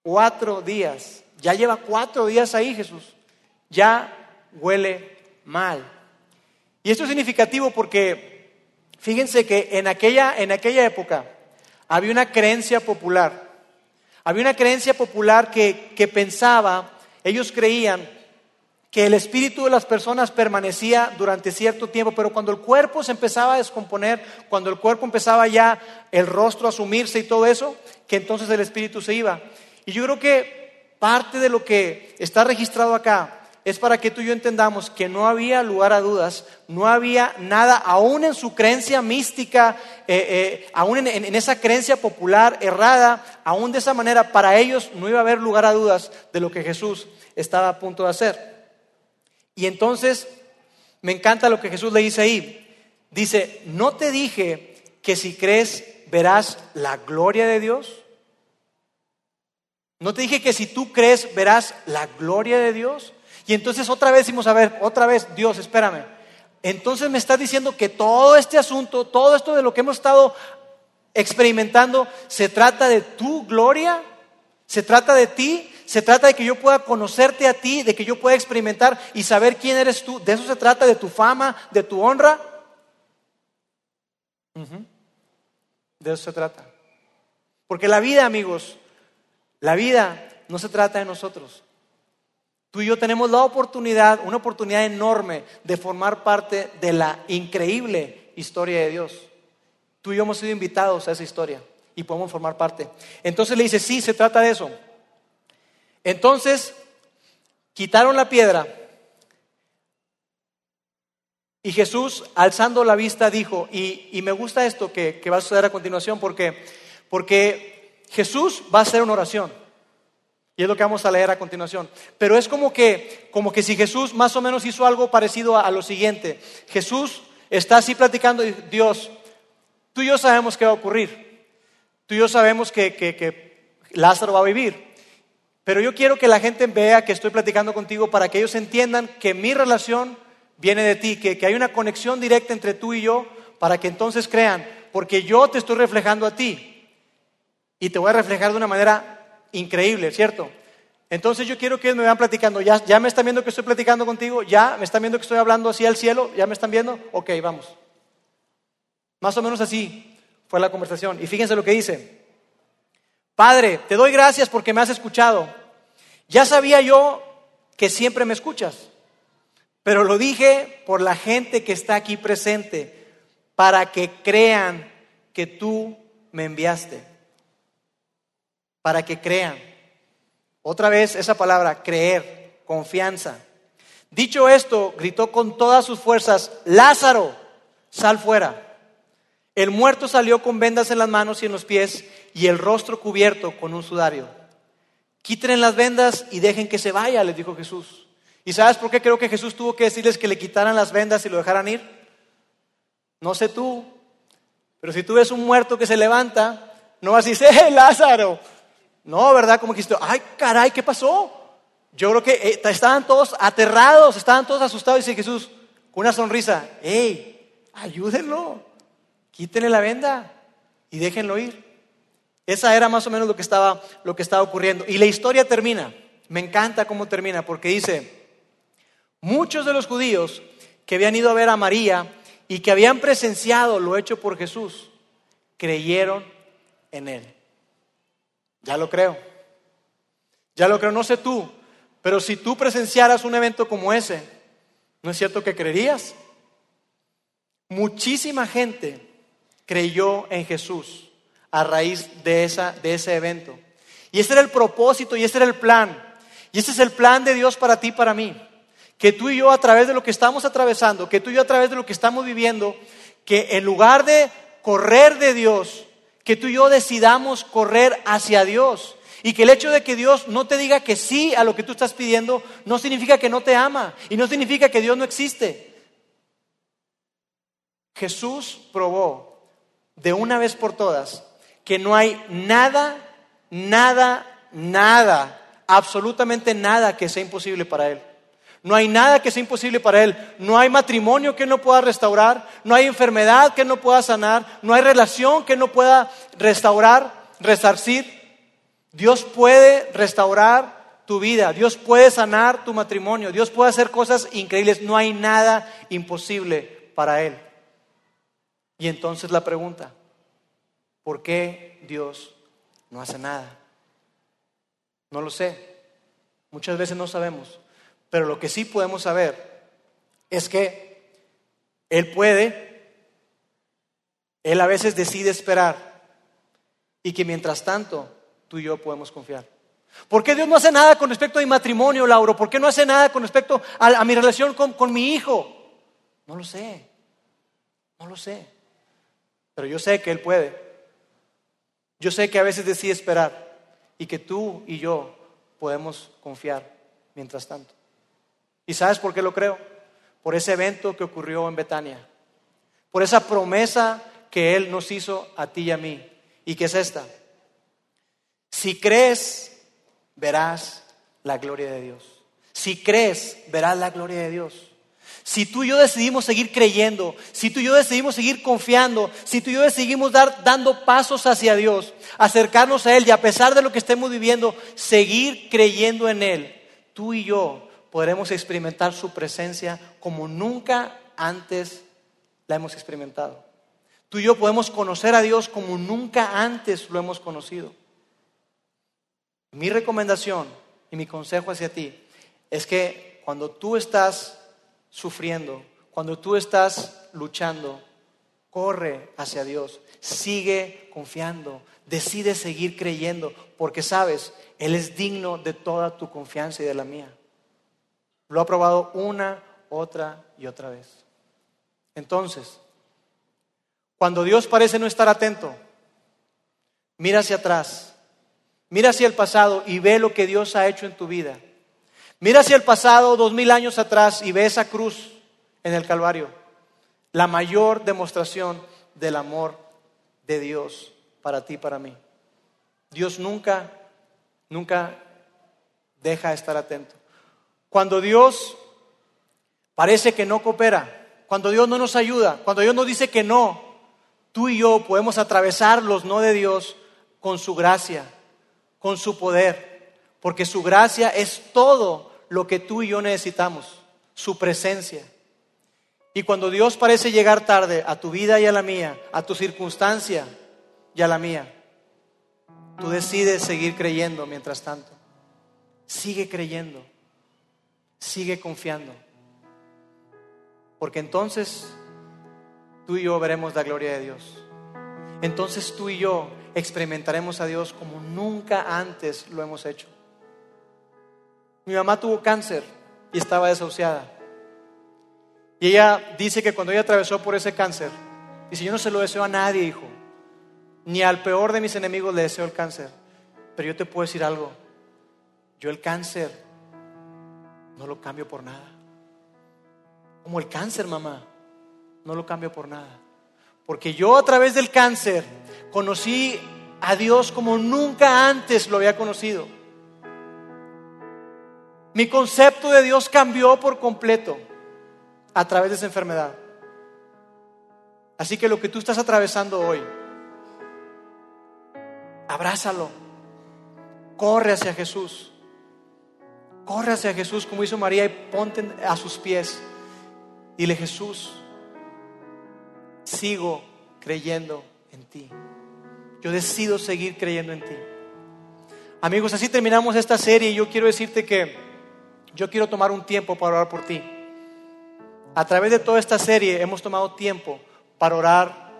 Cuatro días. Ya lleva cuatro días ahí, Jesús. Ya huele mal. Y esto es significativo porque fíjense que en aquella, en aquella época había una creencia popular. Había una creencia popular que, que pensaba, ellos creían que el espíritu de las personas permanecía durante cierto tiempo, pero cuando el cuerpo se empezaba a descomponer, cuando el cuerpo empezaba ya el rostro a sumirse y todo eso, que entonces el espíritu se iba. Y yo creo que parte de lo que está registrado acá es para que tú y yo entendamos que no había lugar a dudas, no había nada, aún en su creencia mística, eh, eh, aún en, en esa creencia popular errada, aún de esa manera, para ellos no iba a haber lugar a dudas de lo que Jesús estaba a punto de hacer. Y entonces me encanta lo que Jesús le dice ahí. Dice, ¿no te dije que si crees verás la gloria de Dios? ¿No te dije que si tú crees verás la gloria de Dios? Y entonces otra vez decimos, a ver, otra vez, Dios, espérame. Entonces me estás diciendo que todo este asunto, todo esto de lo que hemos estado experimentando, se trata de tu gloria, se trata de ti, se trata de que yo pueda conocerte a ti, de que yo pueda experimentar y saber quién eres tú. De eso se trata, de tu fama, de tu honra. De eso se trata. Porque la vida, amigos, la vida no se trata de nosotros. Tú y yo tenemos la oportunidad, una oportunidad enorme de formar parte de la increíble historia de Dios. Tú y yo hemos sido invitados a esa historia y podemos formar parte. Entonces le dice, sí, se trata de eso. Entonces, quitaron la piedra y Jesús, alzando la vista, dijo, y, me gusta esto que, va a suceder a continuación, porque, porque Jesús va a hacer una oración. Y es lo que vamos a leer a continuación. Pero es como que, como que si Jesús más o menos hizo algo parecido a, lo siguiente. Jesús está así platicando, y Dios, tú y yo sabemos qué va a ocurrir. Tú y yo sabemos que, que Lázaro va a vivir. Pero yo quiero que la gente vea que estoy platicando contigo para que ellos entiendan que mi relación viene de ti, que, hay una conexión directa entre tú y yo, para que entonces crean, porque yo te estoy reflejando a ti y te voy a reflejar de una manera increíble, ¿cierto? Entonces yo quiero que me vean platicando, ¿Ya, ya me están viendo que estoy platicando contigo, ya me están viendo que estoy hablando así al cielo, ya me están viendo, ok, vamos. Más o menos así fue la conversación. Y fíjense lo que dice. Padre, te doy gracias porque me has escuchado. Ya sabía yo que siempre me escuchas, pero lo dije por la gente que está aquí presente, para que crean que tú me enviaste, para que crean. Otra vez esa palabra, creer, confianza. Dicho esto, gritó con todas sus fuerzas, Lázaro, sal fuera. El muerto salió con vendas en las manos y en los pies y el rostro cubierto con un sudario. Quiten las vendas y dejen que se vaya, les dijo Jesús. ¿Y sabes por qué creo que Jesús tuvo que decirles que le quitaran las vendas y lo dejaran ir? No sé tú, pero si tú ves un muerto que se levanta, no vas a decir, ¡eh, Lázaro! No, ¿verdad? Como que dijiste, ¡ay, caray, qué pasó! Yo creo que eh, estaban todos aterrados, estaban todos asustados. Dice Jesús, con una sonrisa, ¡hey, ayúdenlo! quítenle la venda y déjenlo ir. Esa era más o menos lo que estaba, lo que estaba ocurriendo. Y la historia termina. Me encanta cómo termina, porque dice, muchos de los judíos que habían ido a ver a María y que habían presenciado lo hecho por Jesús, creyeron en él. Ya lo creo. Ya lo creo, no sé tú, pero si tú presenciaras un evento como ese, ¿no es cierto que creerías? Muchísima gente creyó en Jesús a raíz de, esa, de ese evento. Y ese era el propósito y ese era el plan. Y ese es el plan de Dios para ti y para mí. Que tú y yo a través de lo que estamos atravesando, que tú y yo a través de lo que estamos viviendo, que en lugar de correr de Dios, que tú y yo decidamos correr hacia Dios. Y que el hecho de que Dios no te diga que sí a lo que tú estás pidiendo no significa que no te ama y no significa que Dios no existe. Jesús probó de una vez por todas que no hay nada, nada, nada, absolutamente nada que sea imposible para Él. No hay nada que sea imposible para Él. No hay matrimonio que no pueda restaurar. No hay enfermedad que no pueda sanar. No hay relación que no pueda restaurar, resarcir. Dios puede restaurar tu vida. Dios puede sanar tu matrimonio. Dios puede hacer cosas increíbles. No hay nada imposible para Él. Y entonces la pregunta, ¿por qué Dios no hace nada? No lo sé. Muchas veces no sabemos. Pero lo que sí podemos saber es que Él puede, Él a veces decide esperar y que mientras tanto tú y yo podemos confiar. ¿Por qué Dios no hace nada con respecto a mi matrimonio, Lauro? ¿Por qué no hace nada con respecto a, mi relación con, con mi hijo? No lo sé, no lo sé. Pero yo sé que Él puede. Yo sé que a veces decide esperar y que tú y yo podemos confiar mientras tanto. ¿Y sabes por qué lo creo? Por ese evento que ocurrió en Betania. Por esa promesa que Él nos hizo a ti y a mí. ¿Y que es esta? Si crees, verás la gloria de Dios. Si crees, verás la gloria de Dios. Si tú y yo decidimos seguir creyendo, si tú y yo decidimos seguir confiando, si tú y yo decidimos dar, dando pasos hacia Dios, acercarnos a Él y a pesar de lo que estemos viviendo, seguir creyendo en Él, tú y yo podremos experimentar su presencia como nunca antes la hemos experimentado. Tú y yo podemos conocer a Dios como nunca antes lo hemos conocido. Mi recomendación y mi consejo hacia ti es que cuando tú estás sufriendo, cuando tú estás luchando, corre hacia Dios, sigue confiando, decide seguir creyendo, porque sabes, Él es digno de toda tu confianza y de la mía. Lo ha probado una, otra y otra vez. Entonces, cuando Dios parece no estar atento, mira hacia atrás, mira hacia el pasado y ve lo que Dios ha hecho en tu vida. Mira hacia el pasado, dos mil años atrás, y ve esa cruz en el Calvario. La mayor demostración del amor de Dios para ti y para mí. Dios nunca, nunca deja de estar atento. Cuando Dios parece que no coopera, cuando Dios no nos ayuda, cuando Dios nos dice que no, tú y yo podemos atravesar los no de Dios con su gracia, con su poder, porque su gracia es todo lo que tú y yo necesitamos, su presencia. Y cuando Dios parece llegar tarde a tu vida y a la mía, a tu circunstancia y a la mía, tú decides seguir creyendo mientras tanto. Sigue creyendo, sigue confiando. Porque entonces tú y yo veremos la gloria de Dios. Entonces tú y yo experimentaremos a Dios como nunca antes lo hemos hecho. Mi mamá tuvo cáncer y estaba desahuciada. Y ella dice que cuando ella atravesó por ese cáncer, dice, yo no se lo deseo a nadie, hijo, ni al peor de mis enemigos le deseo el cáncer. Pero yo te puedo decir algo, yo el cáncer no lo cambio por nada. Como el cáncer, mamá, no lo cambio por nada. Porque yo a través del cáncer conocí a Dios como nunca antes lo había conocido. Mi concepto de Dios cambió por completo a través de esa enfermedad. Así que lo que tú estás atravesando hoy, abrázalo, corre hacia Jesús, corre hacia Jesús como hizo María y ponte a sus pies. Dile Jesús, sigo creyendo en ti. Yo decido seguir creyendo en ti. Amigos, así terminamos esta serie y yo quiero decirte que yo quiero tomar un tiempo para orar por ti. A través de toda esta serie hemos tomado tiempo para orar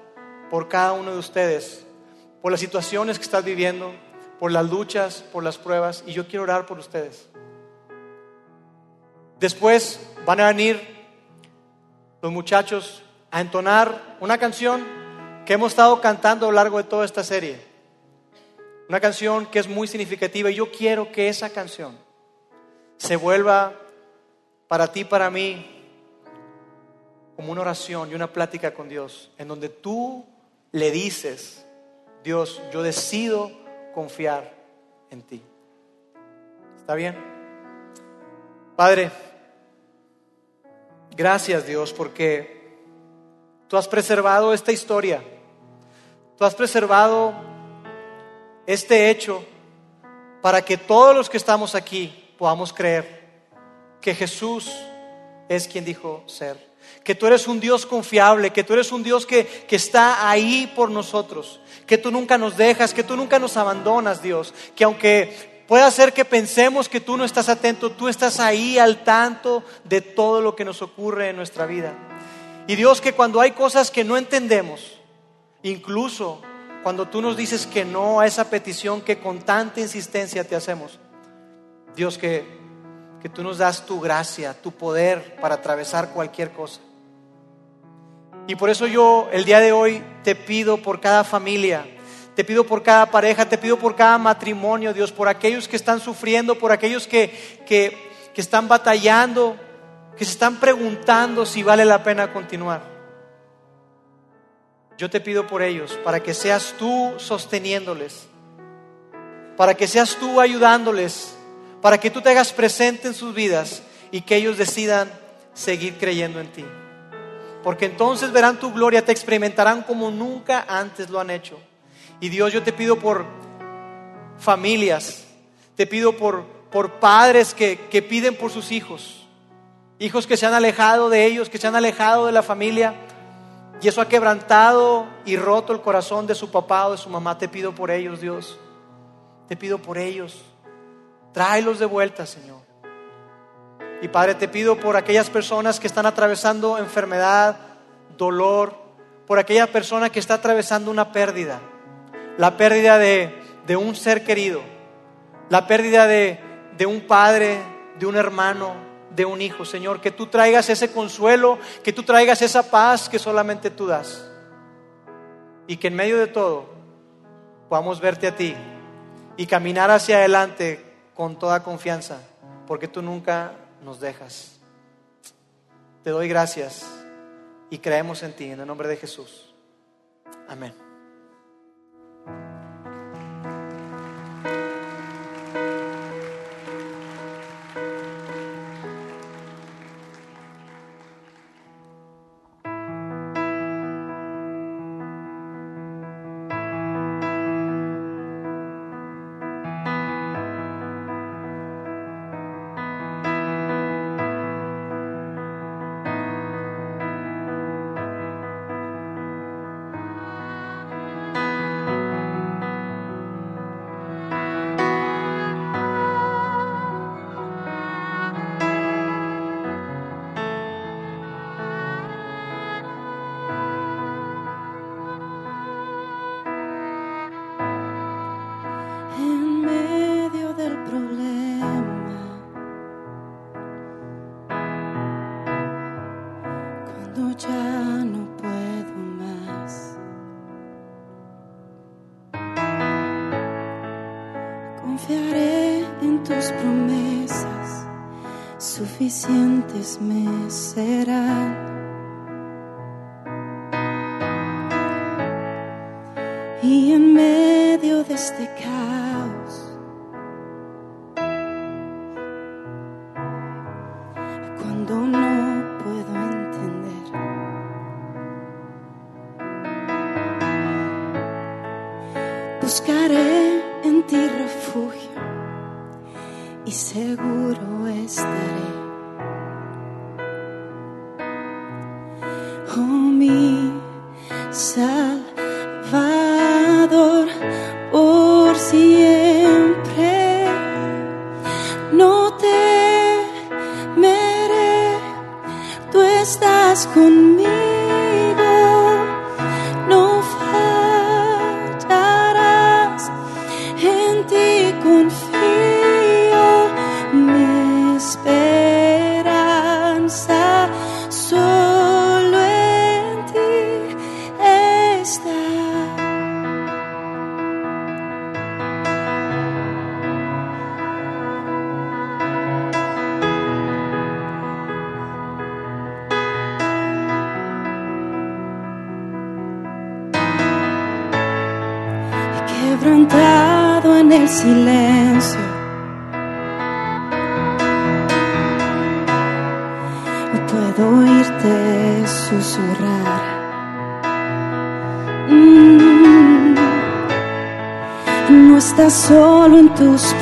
por cada uno de ustedes, por las situaciones que estás viviendo, por las luchas, por las pruebas, y yo quiero orar por ustedes. Después van a venir los muchachos a entonar una canción que hemos estado cantando a lo largo de toda esta serie. Una canción que es muy significativa y yo quiero que esa canción se vuelva para ti, para mí, como una oración y una plática con Dios, en donde tú le dices, Dios, yo decido confiar en ti. ¿Está bien? Padre, gracias Dios porque tú has preservado esta historia, tú has preservado este hecho para que todos los que estamos aquí podamos creer que Jesús es quien dijo ser. Que tú eres un Dios confiable, que tú eres un Dios que, que está ahí por nosotros, que tú nunca nos dejas, que tú nunca nos abandonas, Dios, que aunque puede hacer que pensemos que tú no estás atento, tú estás ahí al tanto de todo lo que nos ocurre en nuestra vida. Y Dios, que cuando hay cosas que no entendemos, incluso cuando tú nos dices que no a esa petición que con tanta insistencia te hacemos, Dios, que, que tú nos das tu gracia, tu poder para atravesar cualquier cosa. Y por eso yo el día de hoy te pido por cada familia, te pido por cada pareja, te pido por cada matrimonio, Dios, por aquellos que están sufriendo, por aquellos que, que, que están batallando, que se están preguntando si vale la pena continuar. Yo te pido por ellos, para que seas tú sosteniéndoles, para que seas tú ayudándoles, para que tú te hagas presente en sus vidas y que ellos decidan seguir creyendo en ti porque entonces verán tu gloria, te experimentarán como nunca antes lo han hecho. Y Dios, yo te pido por familias, te pido por, por padres que, que piden por sus hijos, hijos que se han alejado de ellos, que se han alejado de la familia, y eso ha quebrantado y roto el corazón de su papá o de su mamá. Te pido por ellos, Dios. Te pido por ellos. Tráelos de vuelta, Señor. Y Padre, te pido por aquellas personas que están atravesando enfermedad, dolor, por aquella persona que está atravesando una pérdida, la pérdida de, de un ser querido, la pérdida de, de un padre, de un hermano, de un hijo. Señor, que tú traigas ese consuelo, que tú traigas esa paz que solamente tú das. Y que en medio de todo podamos verte a ti y caminar hacia adelante con toda confianza, porque tú nunca nos dejas. Te doy gracias y creemos en ti, en el nombre de Jesús. Amén. Cuando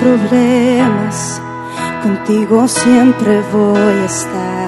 problemas, contigo siempre voy a estar.